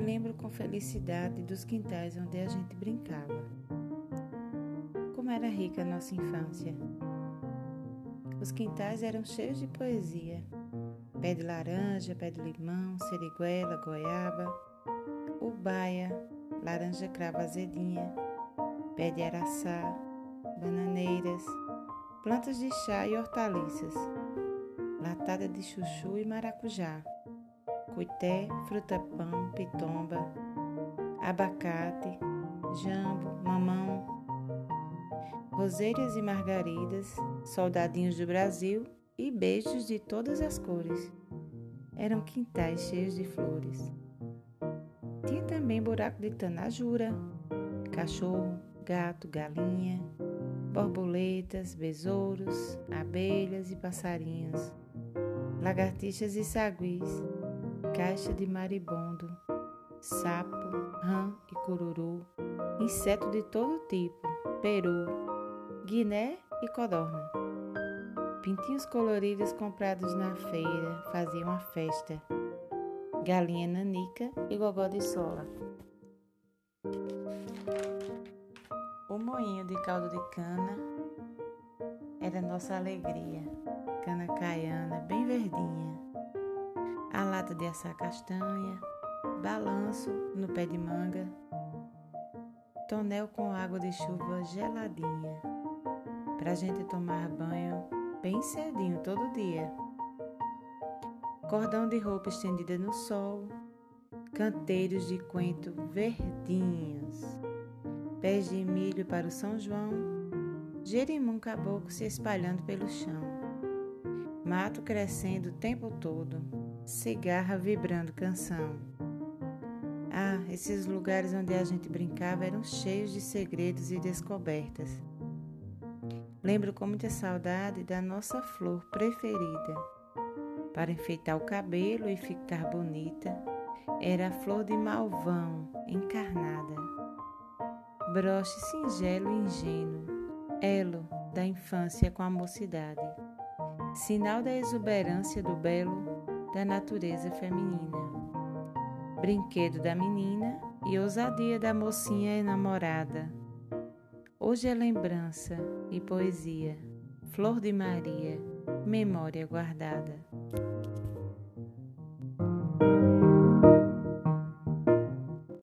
lembro com felicidade dos quintais onde a gente brincava. Como era rica a nossa infância. Os quintais eram cheios de poesia. Pé de laranja, pé de limão, seriguela, goiaba, ubaia, laranja cravo azedinha, pé de araçá, bananeiras, plantas de chá e hortaliças, latada de chuchu e maracujá, cuité, fruta-pão, pitomba, abacate, jambo, mamão, roseiras e margaridas, soldadinhos do Brasil e beijos de todas as cores. Eram quintais cheios de flores. Tinha também buraco de tanajura, cachorro, gato, galinha, borboletas, besouros, abelhas e passarinhos, lagartixas e saguis, caixa de maribondo, sapo, rã e cururu, inseto de todo tipo, peru, guiné e codorna. Pintinhos coloridos comprados na feira faziam a festa. Galinha nanica e gogó de sola. O moinho de caldo de cana era nossa alegria. Cana caiana, bem verdinha. A lata de assar castanha, balanço no pé de manga, tonel com água de chuva geladinha para gente tomar banho bem cedinho todo dia. Cordão de roupa estendida no sol, canteiros de coentro verdinhos, pés de milho para o São João, jerimum caboclo se espalhando pelo chão, mato crescendo o tempo todo, cigarra vibrando canção. Ah, esses lugares onde a gente brincava eram cheios de segredos e descobertas. Lembro com muita saudade da nossa flor preferida. Para enfeitar o cabelo e ficar bonita, era a flor de malvão encarnada. Broche singelo e ingênuo, elo da infância com a mocidade, sinal da exuberância do belo da natureza feminina, brinquedo da menina e ousadia da mocinha enamorada. Hoje é lembrança e poesia, flor de Maria, memória guardada.